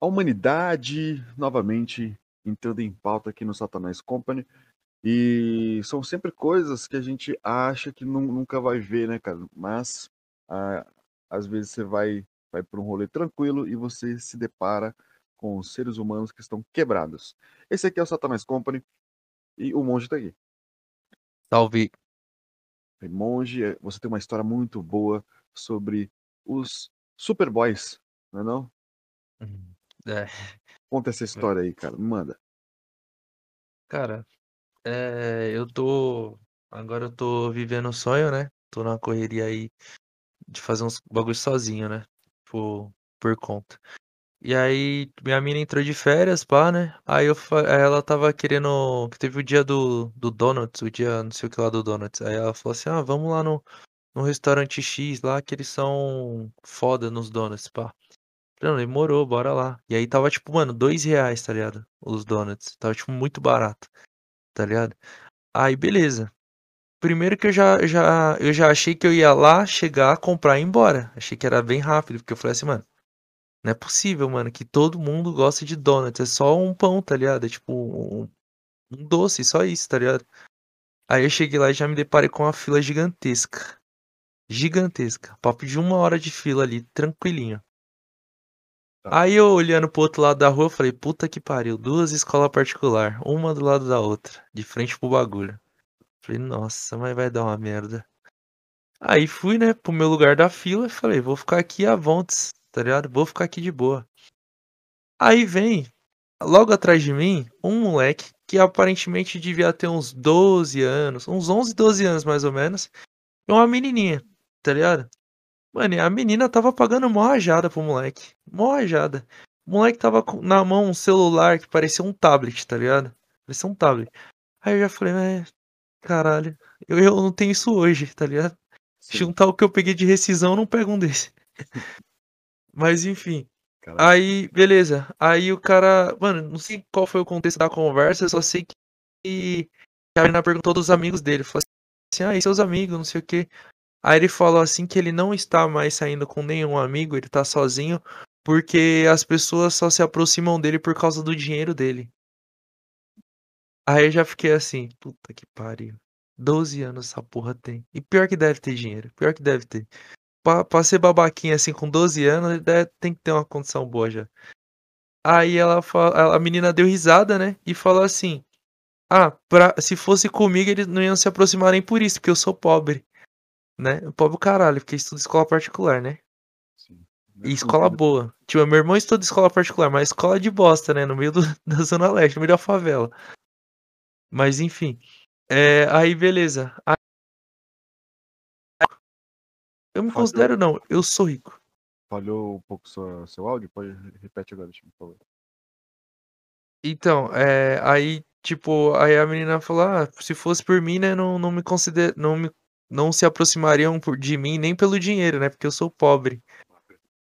a humanidade novamente entrando em pauta aqui no Satanás Company. E são sempre coisas que a gente acha que nu- nunca vai ver, né, cara? Mas ah, às vezes você vai, vai para um rolê tranquilo e você se depara com os seres humanos que estão quebrados. Esse aqui é o Satanás Company e o monge tá aqui. Salve. Monge, eh, você tem uma história muito boa sobre os Superboys, não é não? Hum, É, Conta essa história aí, cara. Manda. cara, é, eu tô. Agora eu tô vivendo um sonho, né? Tô na correria aí de fazer uns bagulho sozinho, né? Por, por conta. E aí, minha mina entrou de férias, pá, né? Aí eu, ela tava querendo. Que teve o dia do, do Donuts, o dia não sei o que lá do Donuts. Aí ela falou assim: ah, vamos lá no, no restaurante X lá, que eles são foda nos donuts, pá. Não, demorou, bora lá. E aí tava tipo, mano, dois reais, tá ligado? Os donuts. Tava tipo muito barato, tá ligado? Aí beleza. Primeiro que eu já, já, eu já achei que eu ia lá, chegar, comprar e ir embora. Achei que era bem rápido, porque eu falei assim, mano, não é possível, mano, que todo mundo gosta de donuts. É só um pão, tá ligado? É tipo um, um doce, só isso, tá ligado? Aí eu cheguei lá e já me deparei com uma fila gigantesca. Gigantesca. Papo de uma hora de fila ali, tranquilinho. Aí eu olhando pro outro lado da rua, falei, puta que pariu, duas escolas particular, uma do lado da outra, de frente pro bagulho. Falei, nossa, mas vai dar uma merda. Aí fui, né, pro meu lugar da fila e falei, vou ficar aqui a vontes, tá ligado? Vou ficar aqui de boa. Aí vem, logo atrás de mim, um moleque que aparentemente devia ter uns 12 anos, uns 11, 12 anos mais ou menos, e uma menininha, tá ligado? Mano, a menina tava pagando mó rajada pro moleque. Mó rajada. O moleque tava na mão um celular que parecia um tablet, tá ligado? Parecia um tablet. Aí eu já falei, mas caralho, eu, eu não tenho isso hoje, tá ligado? Sim, Juntar o que eu peguei de rescisão, eu não pego um desse. Mas enfim. caralho. Aí, beleza. Aí o cara. Mano, não sei qual foi o contexto da conversa, eu só sei que a menina perguntou dos amigos dele. Falou assim, ah, e seus amigos, não sei o quê. Aí ele falou assim que ele não está mais saindo com nenhum amigo, ele tá sozinho, porque as pessoas só se aproximam dele por causa do dinheiro dele. Aí eu já fiquei assim, puta que pariu. 12 anos essa porra tem. E pior que deve ter dinheiro, pior que deve ter. Pra, pra ser babaquinha assim com 12 anos, ele deve- tem que ter uma condição boa já. Aí ela fa- a menina deu risada, né? E falou assim: Ah, pra, se fosse comigo, eles não iam se aproximar nem por isso, porque eu sou pobre. Né? Pobre o caralho, porque estudo escola particular, né? Sim. E escola boa. Tipo, meu irmão estuda escola particular, mas escola de bosta, né? No meio do- da Zona Leste, no meio da favela. Mas enfim. É, aí beleza. Aí- Eu me Falhou. considero não, eu sou rico. Falhou um pouco sua, seu áudio? Pode repete agora. Então, é, aí, tipo, aí a menina falou, ah, se fosse por mim, né, não, não me consider, não me, não se aproximariam de mim nem pelo dinheiro, né, porque eu sou pobre.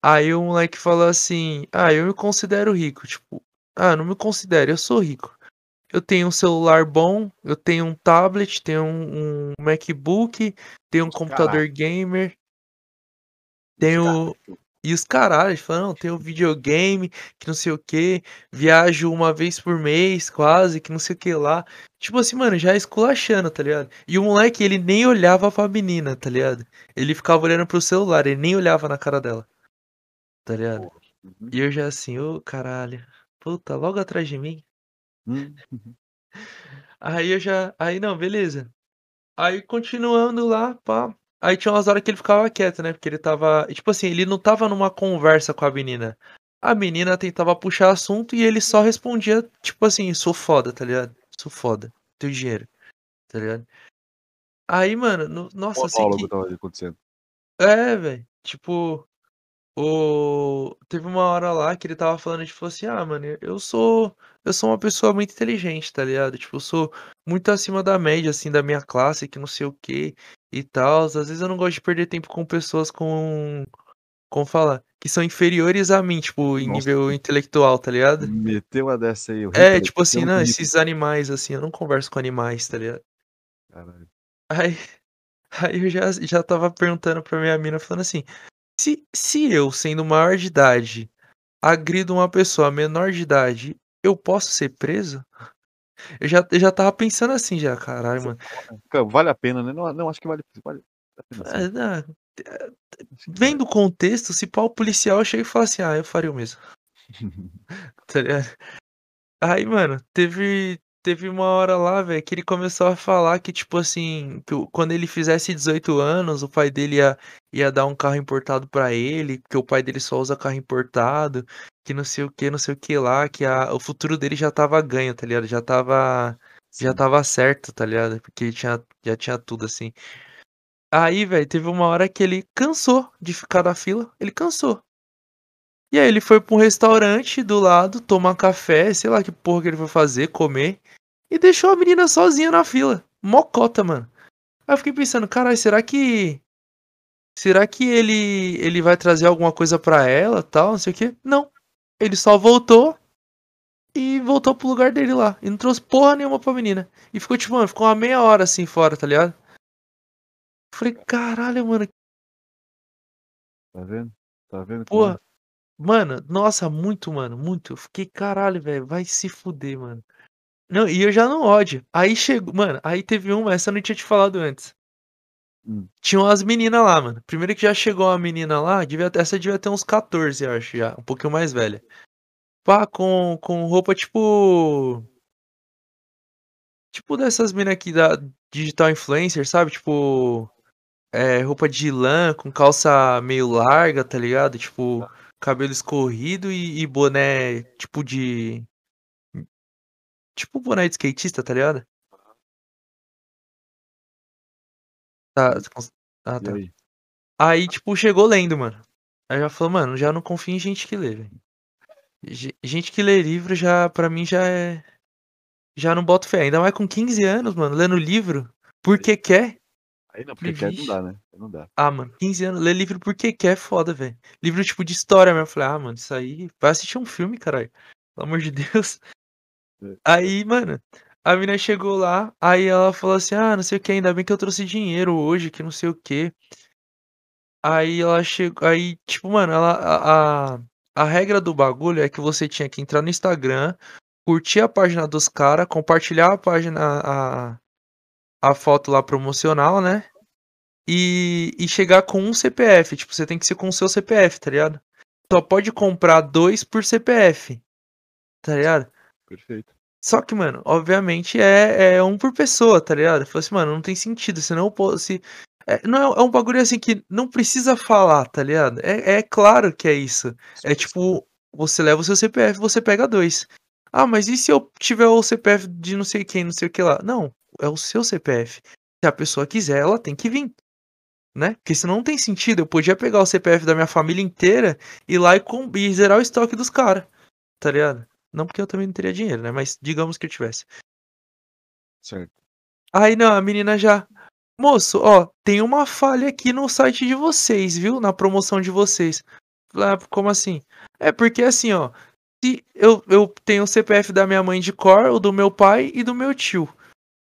Aí o moleque falou assim, ah, eu me considero rico, tipo, ah, não me considero, eu sou rico. Eu tenho um celular bom, eu tenho um tablet, tenho um, um MacBook, tenho um computador gamer, tenho... E os caralhos falam, não, tem o videogame, que não sei o que, viajo uma vez por mês, quase, que não sei o que lá. Tipo assim, mano, já esculachando, tá ligado? E o moleque, ele nem olhava pra menina, tá ligado? Ele ficava olhando pro celular, ele nem olhava na cara dela. Tá ligado? Uhum. E eu já assim, ô caralho, puta, logo atrás de mim. Hum, Aí eu já, aí não, beleza. Aí continuando lá, pá. Aí tinha umas horas que ele ficava quieto, né? Porque ele tava. Tipo assim, ele não tava numa conversa com a menina. A menina tentava puxar assunto e ele só respondia, tipo assim, sou foda, tá ligado? Sou foda. Tenho dinheiro. Tá ligado? Aí, mano, no- nossa, sei monólogo que. tava acontecendo. É, velho. Tipo. O... Teve uma hora lá que ele tava falando, tipo assim, ah, mano, eu sou. Eu sou uma pessoa muito inteligente, tá ligado? Tipo, eu sou muito acima da média, assim, da minha classe, que não sei o que e tal. Às vezes eu não gosto de perder tempo com pessoas com. Como falar? Que são inferiores a mim, tipo, em Nossa. nível intelectual, tá ligado? Meteu uma dessa aí. o É, tipo assim, não, Hitler, esses animais, assim, eu não converso com animais, tá ligado? caralho. Aí, aí eu já, já tava perguntando pra minha mina, falando assim, se, se eu, sendo maior de idade, agrido uma pessoa menor de idade, eu posso ser preso? Eu já, eu já tava pensando assim já, caralho, mano. Vale a pena, né? Não, não acho que vale, vale a pena. É, não, vendo o contexto, se pau policial chega e fala assim, ah, eu faria o mesmo. tá ligado? Aí, mano, teve, teve uma hora lá, velho, que ele começou a falar que, tipo assim, que quando ele fizesse 18 anos, o pai dele ia, ia dar um carro importado para ele, que o pai dele só usa carro importado, que não sei o que, não sei o que lá, que a, o futuro dele já tava ganho, tá ligado? Já tava. Já tava certo, tá ligado? Porque tinha, já tinha tudo assim. Aí, velho, teve uma hora que ele cansou de ficar na fila. Ele cansou. E aí ele foi pra um restaurante do lado, tomar café, sei lá que porra que ele foi fazer, comer. E deixou a menina sozinha na fila. Mocota, mano. Aí eu fiquei pensando, caralho, será que. Será que ele ele vai trazer alguma coisa pra ela tal, não sei o que? Não. Ele só voltou e voltou pro lugar dele lá. E não trouxe porra nenhuma pra menina. E ficou, tipo, mano, ficou uma meia hora assim fora, tá ligado? Falei, caralho, mano. Tá vendo? Tá vendo? Porra. Mano, nossa, muito, mano, muito. Eu fiquei, caralho, velho, vai se fuder, mano. Não, e eu já não ódio. Aí chegou, mano, aí teve uma, essa eu não tinha te falado antes. Hum. Tinha umas meninas lá, mano. Primeiro que já chegou uma menina lá, devia, essa devia ter uns 14, eu acho, já. Um pouquinho mais velha. Pá, com, com roupa tipo. Tipo dessas minas aqui da digital influencer, sabe? Tipo. É, roupa de lã, com calça meio larga, tá ligado? Tipo, cabelo escorrido e, e boné tipo de. Tipo boné de skatista, tá ligado? Tá. Ah, tá. aí? Aí, tipo, chegou lendo, mano. Aí já falou, mano, já não confio em gente que lê, velho. Gente que lê livro já, pra mim, já é. Já não boto fé. Ainda mais com 15 anos, mano, lendo livro. Porque quer. Aí não, porque quer não dá, né? Não dá. Ah, mano, 15 anos, ler livro porque quer é foda, velho. Livro tipo de história mesmo. Eu falei, ah, mano, isso aí. Vai assistir um filme, caralho. Pelo amor de Deus. É. Aí, mano, a mina chegou lá, aí ela falou assim: ah, não sei o que, ainda bem que eu trouxe dinheiro hoje, que não sei o que. Aí ela chegou. Aí, tipo, mano, ela. A, a, a regra do bagulho é que você tinha que entrar no Instagram, curtir a página dos caras, compartilhar a página. A, a foto lá promocional, né? E, e chegar com um CPF. Tipo, você tem que ser com o seu CPF, tá ligado? Só pode comprar dois por CPF. Tá ligado? Perfeito. Só que, mano, obviamente é, é um por pessoa, tá ligado? Eu falei assim, mano, não tem sentido. Senão, se. É, não é, é, um bagulho assim que não precisa falar, tá ligado? É, é claro que é isso. É tipo, você leva o seu CPF, você pega dois. Ah, mas e se eu tiver o CPF de não sei quem, não sei o que lá? Não, é o seu CPF. Se a pessoa quiser, ela tem que vir. Né? Porque senão não tem sentido. Eu podia pegar o CPF da minha família inteira e ir lá e, com... e zerar o estoque dos caras. Tá ligado? Não porque eu também não teria dinheiro, né? Mas digamos que eu tivesse. Certo. Aí não, a menina já. Moço, ó, tem uma falha aqui no site de vocês, viu? Na promoção de vocês. Ah, como assim? É porque assim, ó. Se eu, eu tenho o CPF da minha mãe de cor, o do meu pai e do meu tio.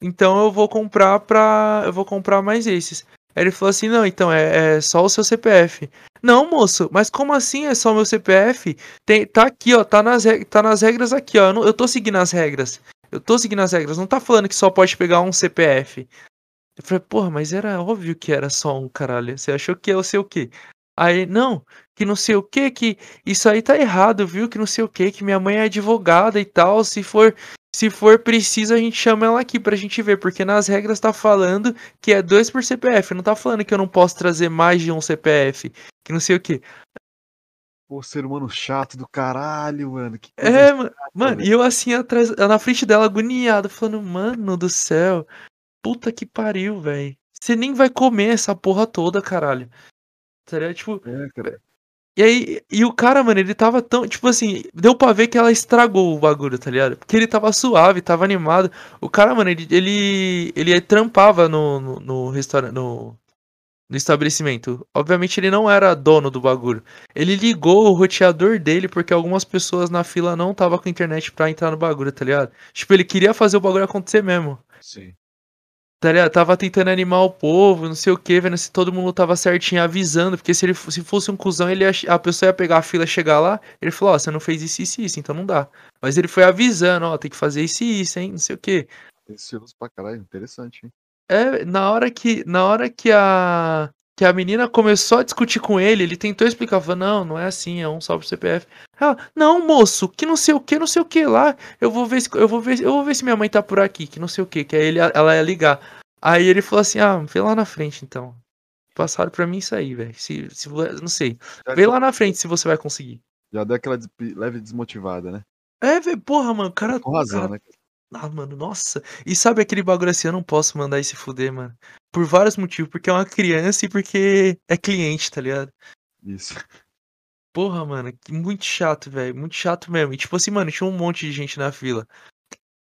Então eu vou comprar pra. Eu vou comprar mais esses. Aí ele falou assim: não, então é, é, só o seu CPF. Não, moço, mas como assim é só o meu CPF? Tem, tá aqui, ó, tá nas, tá nas regras aqui, ó. Eu, não, eu tô seguindo as regras. Eu tô seguindo as regras. Não tá falando que só pode pegar um CPF. Eu falei, porra, mas era óbvio que era só um caralho. Você achou que é o seu quê? Aí, não, que não sei o que, que isso aí tá errado, viu? Que não sei o que, que minha mãe é advogada e tal. Se for, se for preciso, a gente chama ela aqui pra gente ver, porque nas regras tá falando que é dois por CPF, não tá falando que eu não posso trazer mais de um CPF, que não sei o que. Pô, ser humano chato do caralho, mano. Que é, chata, mano, e eu assim atrás, na frente dela, agoniado, falando, mano do céu, puta que pariu, velho. Você nem vai comer essa porra toda, caralho. Seria tipo. É, cara. E aí, e o cara, mano, ele tava tão. Tipo assim, deu pra ver que ela estragou o bagulho, tá ligado? Porque ele tava suave, tava animado. O cara, mano, ele. Ele, ele trampava no, no, no restaurante. No, no estabelecimento. Obviamente ele não era dono do bagulho. Ele ligou o roteador dele porque algumas pessoas na fila não tava com internet pra entrar no bagulho, tá ligado? Tipo, ele queria fazer o bagulho acontecer mesmo. Sim. Tá? Tava tentando animar o povo, não sei o que, vendo se todo mundo tava certinho, avisando. Porque se ele se fosse um cuzão, ele ia, a pessoa ia pegar a fila, chegar lá. Ele falou: Ó, você não fez isso, isso, isso, então não dá. Mas ele foi avisando: Ó, tem que fazer isso e isso, hein, não sei o que. Precioso pra caralho, interessante, hein? É, na hora que, na hora que a que a menina começou a discutir com ele, ele tentou explicar, falou, não, não é assim, é um só pro CPF. Ela, não, moço, que não sei o que, não sei o que lá. Eu vou ver se eu vou ver, eu vou ver se minha mãe tá por aqui, que não sei o que, que aí ele, ela ia ligar. Aí ele falou assim: "Ah, vê lá na frente então". Passaram pra mim isso aí, velho. Se, se não sei. Vê lá na frente se você vai conseguir. Já deu aquela leve desmotivada, né? É, velho, porra, mano, cara, Com razão, cara, né? ah, mano, nossa. E sabe aquele bagulho assim, eu não posso mandar esse fuder, mano. Por vários motivos, porque é uma criança e porque é cliente, tá ligado? Isso. Porra, mano, muito chato, velho. Muito chato mesmo. E tipo assim, mano, tinha um monte de gente na fila.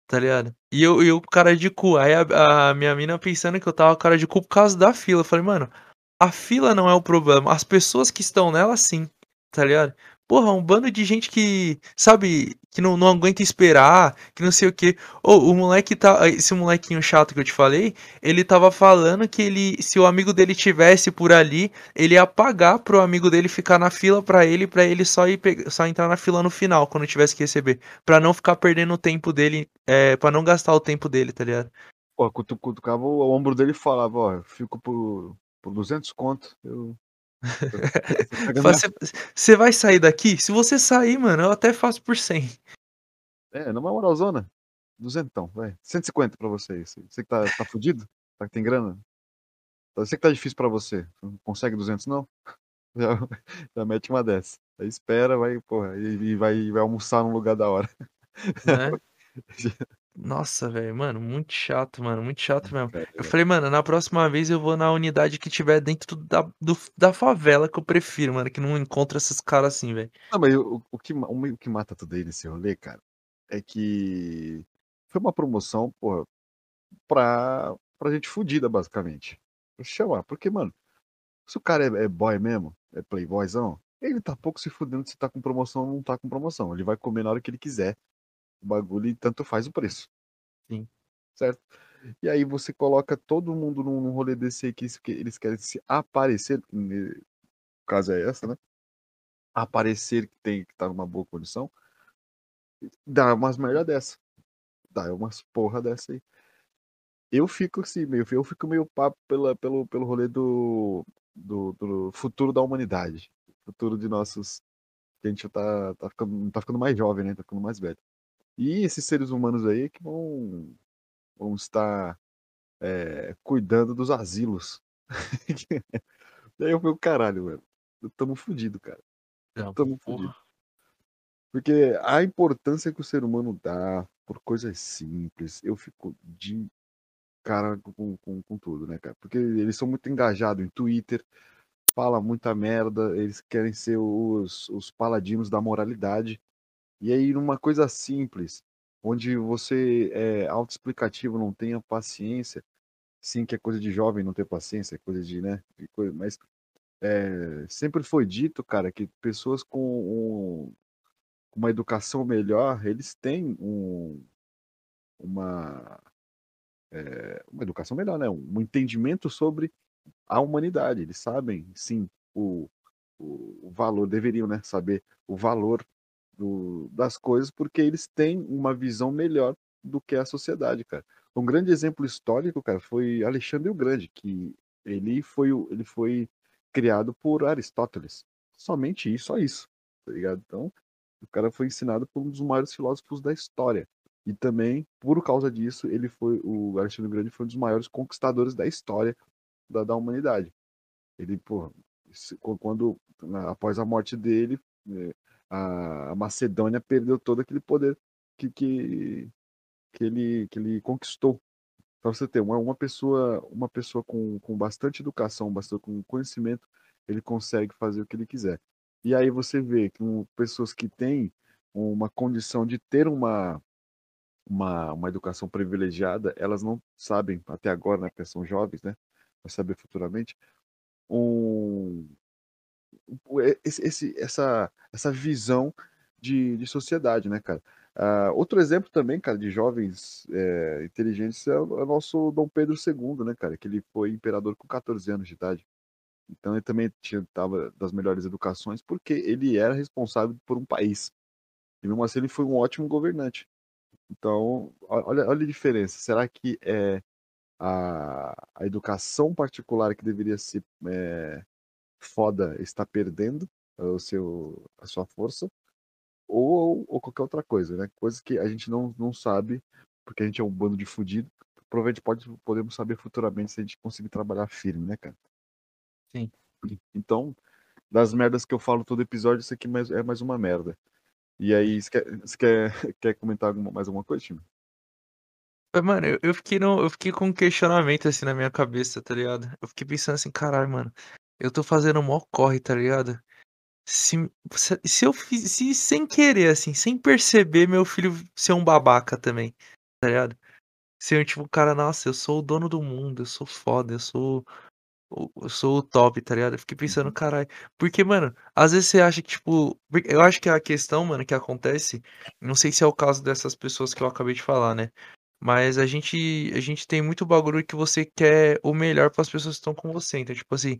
Tá ligado? E eu, eu com cara de cu. Aí a, a minha mina pensando que eu tava com cara de cu por causa da fila. Eu falei, mano, a fila não é o problema. As pessoas que estão nela, sim. Tá ligado? Porra, um bando de gente que, sabe, que não, não aguenta esperar, que não sei o que. Ou oh, o moleque tá. Esse molequinho chato que eu te falei, ele tava falando que ele. Se o amigo dele tivesse por ali, ele ia pagar pro amigo dele ficar na fila pra ele, pra ele só ir só entrar na fila no final, quando tivesse que receber. Pra não ficar perdendo o tempo dele. É, pra não gastar o tempo dele, tá ligado? Pô, cutucava o ombro dele e falava, ó, fico por, por 200 conto, eu você vai sair daqui? Se você sair, mano, eu até faço por 100. É, numa moralzona. Duzentão, vai. 150 pra você. Você que tá, tá fudido? Tá, tem grana? Eu sei que tá difícil pra você. Não consegue 200, não? Já, já mete uma dessa. Aí espera, vai, porra, e, e vai, vai almoçar num lugar da hora. Né? Nossa, velho, mano, muito chato, mano, muito chato mesmo. Eu falei, mano, na próxima vez eu vou na unidade que tiver dentro da, do, da favela que eu prefiro, mano, que não encontra esses caras assim, velho. Não, mas o, o, que, o que mata tudo aí nesse rolê, cara, é que foi uma promoção, porra, pra, pra gente fudida, basicamente. Pra chamar, porque, mano, se o cara é, é boy mesmo, é playboyzão, ele tá pouco se fudendo se tá com promoção ou não tá com promoção. Ele vai comer na hora que ele quiser o bagulho e tanto faz o preço. Sim. Certo? E aí você coloca todo mundo num, num rolê desse aí que eles querem se aparecer, no caso é essa, né? Aparecer que tem que estar tá numa boa condição. Dá umas merda dessa. Dá umas porra dessa aí. Eu fico assim, meio, eu fico meio papo pela, pelo, pelo rolê do, do, do futuro da humanidade. Futuro de nossos. Que a gente tá, tá, ficando, tá ficando mais jovem, né? Tá ficando mais velho. E esses seres humanos aí que vão, vão estar é, cuidando dos asilos. Daí eu falei, caralho, mano. Tamo fudido, cara. Tamo fudido. Porque a importância que o ser humano dá por coisas simples, eu fico de cara com, com, com tudo, né, cara? Porque eles são muito engajados em Twitter, fala muita merda, eles querem ser os, os paladinos da moralidade. E aí, numa coisa simples, onde você é autoexplicativo, não tenha paciência, sim, que é coisa de jovem não ter paciência, é coisa de, né? Mas é, sempre foi dito, cara, que pessoas com um, uma educação melhor, eles têm um, uma, é, uma educação melhor, né? Um entendimento sobre a humanidade. Eles sabem, sim, o, o, o valor, deveriam, né? Saber o valor do, das coisas, porque eles têm uma visão melhor do que a sociedade, cara. Um grande exemplo histórico, cara, foi Alexandre o Grande, que ele foi, ele foi criado por Aristóteles. Somente isso, só isso, tá ligado? Então, o cara foi ensinado por um dos maiores filósofos da história. E também, por causa disso, ele foi o Alexandre o Grande foi um dos maiores conquistadores da história da, da humanidade. Ele, pô, quando após a morte dele, é, a Macedônia perdeu todo aquele poder que, que, que, ele, que ele conquistou. Para você ter uma, uma pessoa, uma pessoa com, com bastante educação, bastante com conhecimento, ele consegue fazer o que ele quiser. E aí você vê que um, pessoas que têm uma condição de ter uma, uma, uma educação privilegiada, elas não sabem até agora, né, porque são jovens, né, vai saber futuramente, um, esse, esse, essa, essa visão de, de sociedade, né, cara? Uh, outro exemplo também, cara, de jovens é, inteligentes é o, é o, nosso Dom Pedro II, né, cara? Que ele foi imperador com 14 anos de idade. Então ele também tinha, tava das melhores educações porque ele era responsável por um país. E mesmo assim ele foi um ótimo governante. Então, olha, olha a diferença. Será que é a, a educação particular que deveria ser é, foda está perdendo o seu, a sua força? Ou, ou qualquer outra coisa, né? Coisas que a gente não, não sabe, porque a gente é um bando de fudido. Provavelmente pode, podemos saber futuramente se a gente conseguir trabalhar firme, né, cara? Sim. Então, das merdas que eu falo todo episódio, isso aqui é mais uma merda. E aí, você quer, você quer, quer comentar alguma, mais alguma coisa, time? Mano, eu, eu, fiquei no, eu fiquei com um questionamento assim na minha cabeça, tá ligado? Eu fiquei pensando assim, caralho, mano, eu tô fazendo mó corre, tá ligado? Se, se, se eu fiz, se sem querer, assim, sem perceber, meu filho ser um babaca também, tá ligado? Ser tipo, cara, nossa, eu sou o dono do mundo, eu sou foda, eu sou eu sou o top, tá ligado? Eu fiquei pensando, Uhum. caralho. Porque, mano, às vezes você acha que, tipo. Eu acho que a questão, mano, que acontece. Não sei se é o caso dessas pessoas que eu acabei de falar, né? Mas a gente, a gente tem muito bagulho que você quer o melhor para as pessoas que estão com você. Então, tipo assim,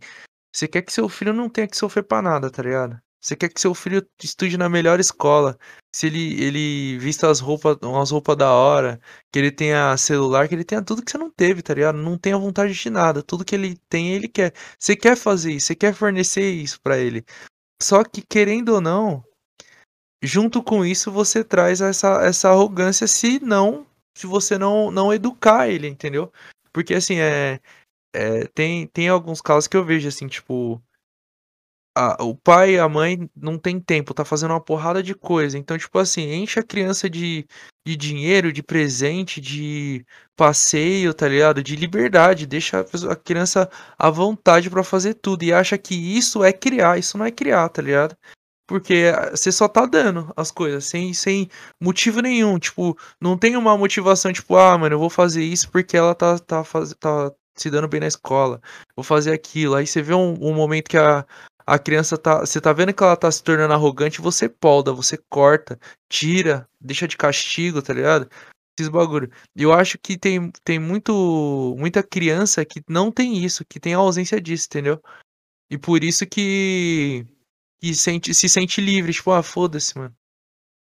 você quer que seu filho não tenha que sofrer pra nada, tá ligado? Você quer que seu filho estude na melhor escola, se ele, ele vista as roupas, umas roupas da hora, que ele tenha celular, que ele tenha tudo que você não teve, tá ligado? Não tenha vontade de nada, tudo que ele tem, ele quer. Você quer fazer isso, você quer fornecer isso para ele. Só que querendo ou não, junto com isso você traz essa, essa arrogância se não, se você não não educar ele, entendeu? Porque assim, é, é tem tem alguns casos que eu vejo assim, tipo, a, o pai e a mãe não tem tempo, tá fazendo uma porrada de coisa. Então, tipo assim, enche a criança de, de dinheiro, de presente, de passeio, tá ligado? De liberdade, deixa a, criança à vontade para fazer tudo e acha que isso é criar, isso não é criar, tá ligado? Porque você só tá dando as coisas sem, sem motivo nenhum. Tipo, não tem uma motivação, tipo, ah, mano, eu vou fazer isso porque ela tá, tá, faz, tá se dando bem na escola. Vou fazer aquilo. Aí você vê um, um momento que a, a criança tá. Você tá vendo que ela tá se tornando arrogante, você polda, você corta, tira, deixa de castigo, tá ligado? Esses bagulho. Eu acho que tem, tem muito, muita criança que não tem isso, que tem a ausência disso, entendeu? E por isso que, que sente, se sente livre, tipo, ah, foda-se, mano.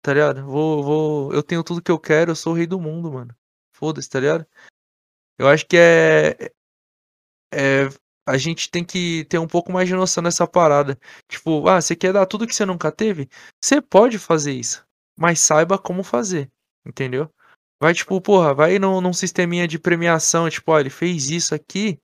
Tá ligado? Vou, vou, eu tenho tudo que eu quero, eu sou o rei do mundo, mano. Foda-se, tá ligado? Eu acho que é, é a gente tem que ter um pouco mais de noção nessa parada. Tipo, ah, você quer dar tudo que você nunca teve? Você pode fazer isso, mas saiba como fazer, entendeu? Vai, tipo, porra, vai num, num sisteminha de premiação, tipo, ó, ele fez isso aqui,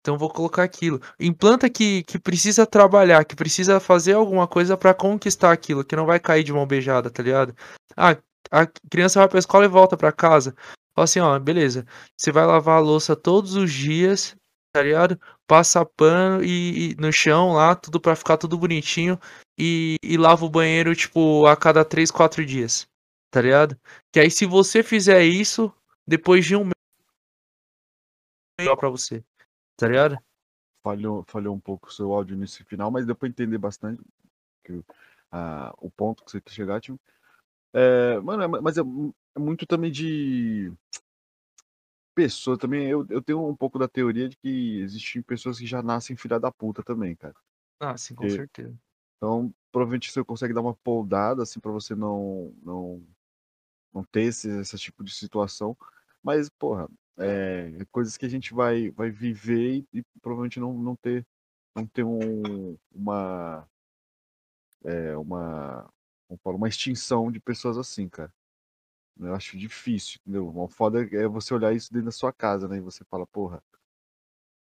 então vou colocar aquilo. Implanta que, que precisa trabalhar, que precisa fazer alguma coisa para conquistar aquilo, que não vai cair de mão beijada, tá ligado? Ah, a criança vai pra escola e volta para casa. Fala assim, ó, beleza. Você vai lavar a louça todos os dias, tá ligado? Passa pano e, e no chão lá, tudo para ficar tudo bonitinho e, e, lava o banheiro, tipo, a cada 3, 4 dias, tá ligado? Que aí se você fizer isso, depois de um mês, melhor pra você, tá ligado? Falhou, falhou um pouco o seu áudio nesse final, mas deu pra entender bastante que, o ponto que você quer chegar, tipo. É, mano, é, mas é, é muito também de pessoa também, eu, eu tenho um pouco da teoria de que existem pessoas que já nascem filha da puta também, cara. Ah, sim, com certeza. Então, provavelmente você consegue dar uma poldada, assim, para você não, não, não ter esse, esse tipo de situação. Mas, porra, é, coisas que a gente vai, vai viver e, e provavelmente não, não ter, não ter um, uma, é, uma, uma extinção de pessoas assim, cara. Eu acho difícil, entendeu? Uma foda é você olhar isso dentro da sua casa, né? E você fala, porra.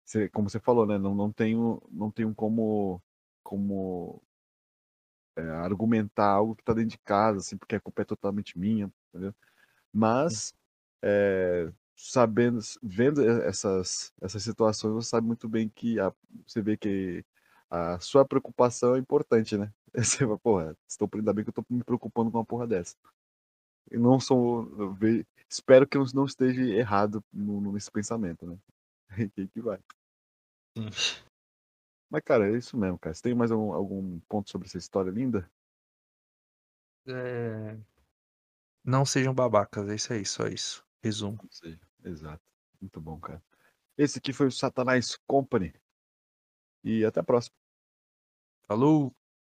Você, como você falou, né? Não, não tenho, não tenho como, como é, argumentar algo que tá dentro de casa, assim, porque a culpa é totalmente minha, entendeu? Mas, é, sabendo, vendo essas, essas situações, você sabe muito bem que a, você vê que a sua preocupação é importante, né? Você fala, porra, estou, ainda bem que eu tô me preocupando com uma porra dessa não sou. espero que eu não esteja errado no, nesse pensamento, né? Quem que vai? Sim. Mas, cara, é isso mesmo, cara. Você tem mais algum, algum ponto sobre essa história linda? É... Não sejam babacas, é isso aí, só isso. Resumo. Exato. Muito bom, cara. Esse aqui foi o Satanás Company. E até a próxima. Falou!